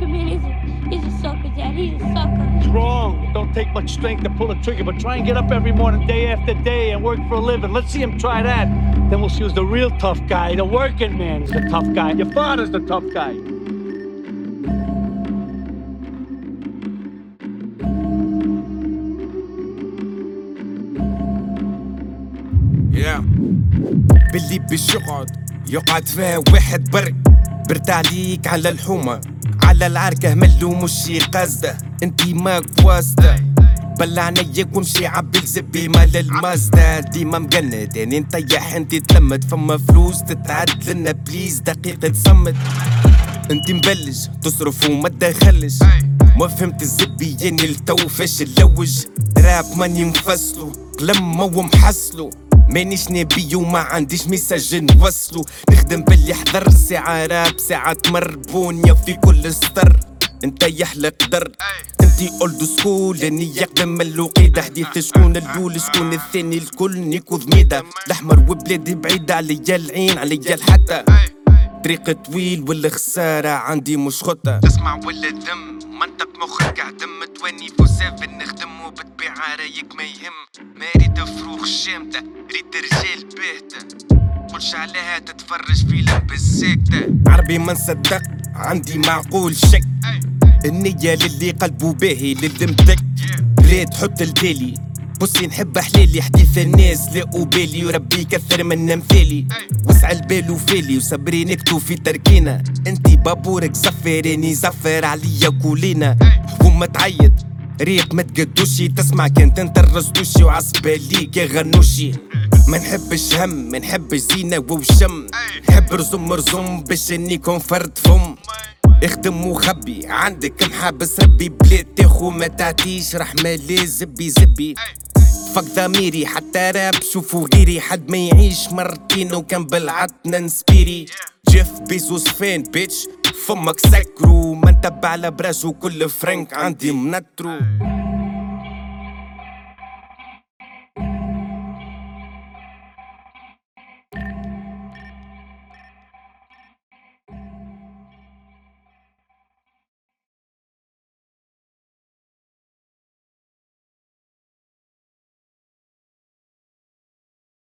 sucker, man. He's a, he's a sucker, Dad. He's a sucker. It's wrong. It don't take much strength to pull a trigger, but try and get up every morning, day after day, and work for a living. Let's see him try that. Then we'll see who's the real tough guy. The working man is the tough guy. Your father's the tough guy. yeah. باللي باش يقعد يقعد فيها واحد برك برد عليك على الحومة على العركة ملو مشي قصده انتي ماك واسطة بلع عينيك وامشي عبي الزبي مال المازدا ديما مجند يعني نطيح انتي تلمد. فما فلوس تتعد لنا بليز دقيقة صمت. انتي مبلج تصرف وما تدخلش. ما فهمت الزبي يعني التو فاش اللوج. راب ماني مفصلو. لما ومحصلو. مانيش نبي وما عنديش ميساج نوصلو نخدم باللي حضر ساعة راب ساعة تمر بونيا في كل سطر انت يحلق در انتي اولد سكول اني يقدم من الوقيدة. حديث شكون الأول شكون الثاني الكل. نيكو ذميدة. الأحمر وبلادي بعيدة عليا العين عليا الحتى طريق طويل ولا خسارة عندي مش خطة. تسمع ولا ذم منطق مخك عدم تواني فو سيفن نخدم رايك ما يهم. ما ريت فروخ شامتة ريت رجال باهتة قولش عليها تتفرج فيلم بالساكتة عربي ما نصدق عندي معقول شك. النية للي قلبه باهي للي مدك بلاد حط البالي. بصي نحب حلالي حديث الناس لا بالي. وربي يكثر من أمثالي. وسع البال وفالي وصبري نكتو في تركينا. انتي بابورك زفراني زفر عليا كولينا. حكومة تعيط. ريق ما تقدوشي تسمع كنت انت الرزدوشي وعصباليك يا غنوشي. ما نحبش هم ما نحبش زينة وشم نحب رزم رزم باش اني فرد فم. اخدم وخبي عندك محابس ربي بلاد تاخو ما تعطيش رحمة لي زبي زبي. فك ضميري حتى راب شوفوا غيري. حد ما يعيش مرتين وكان بالعطنا نسبيري. جيف بيزوس فين بيتش؟ فمك سكرو ما نتبع على براش وكل فرنك. عندي منترو.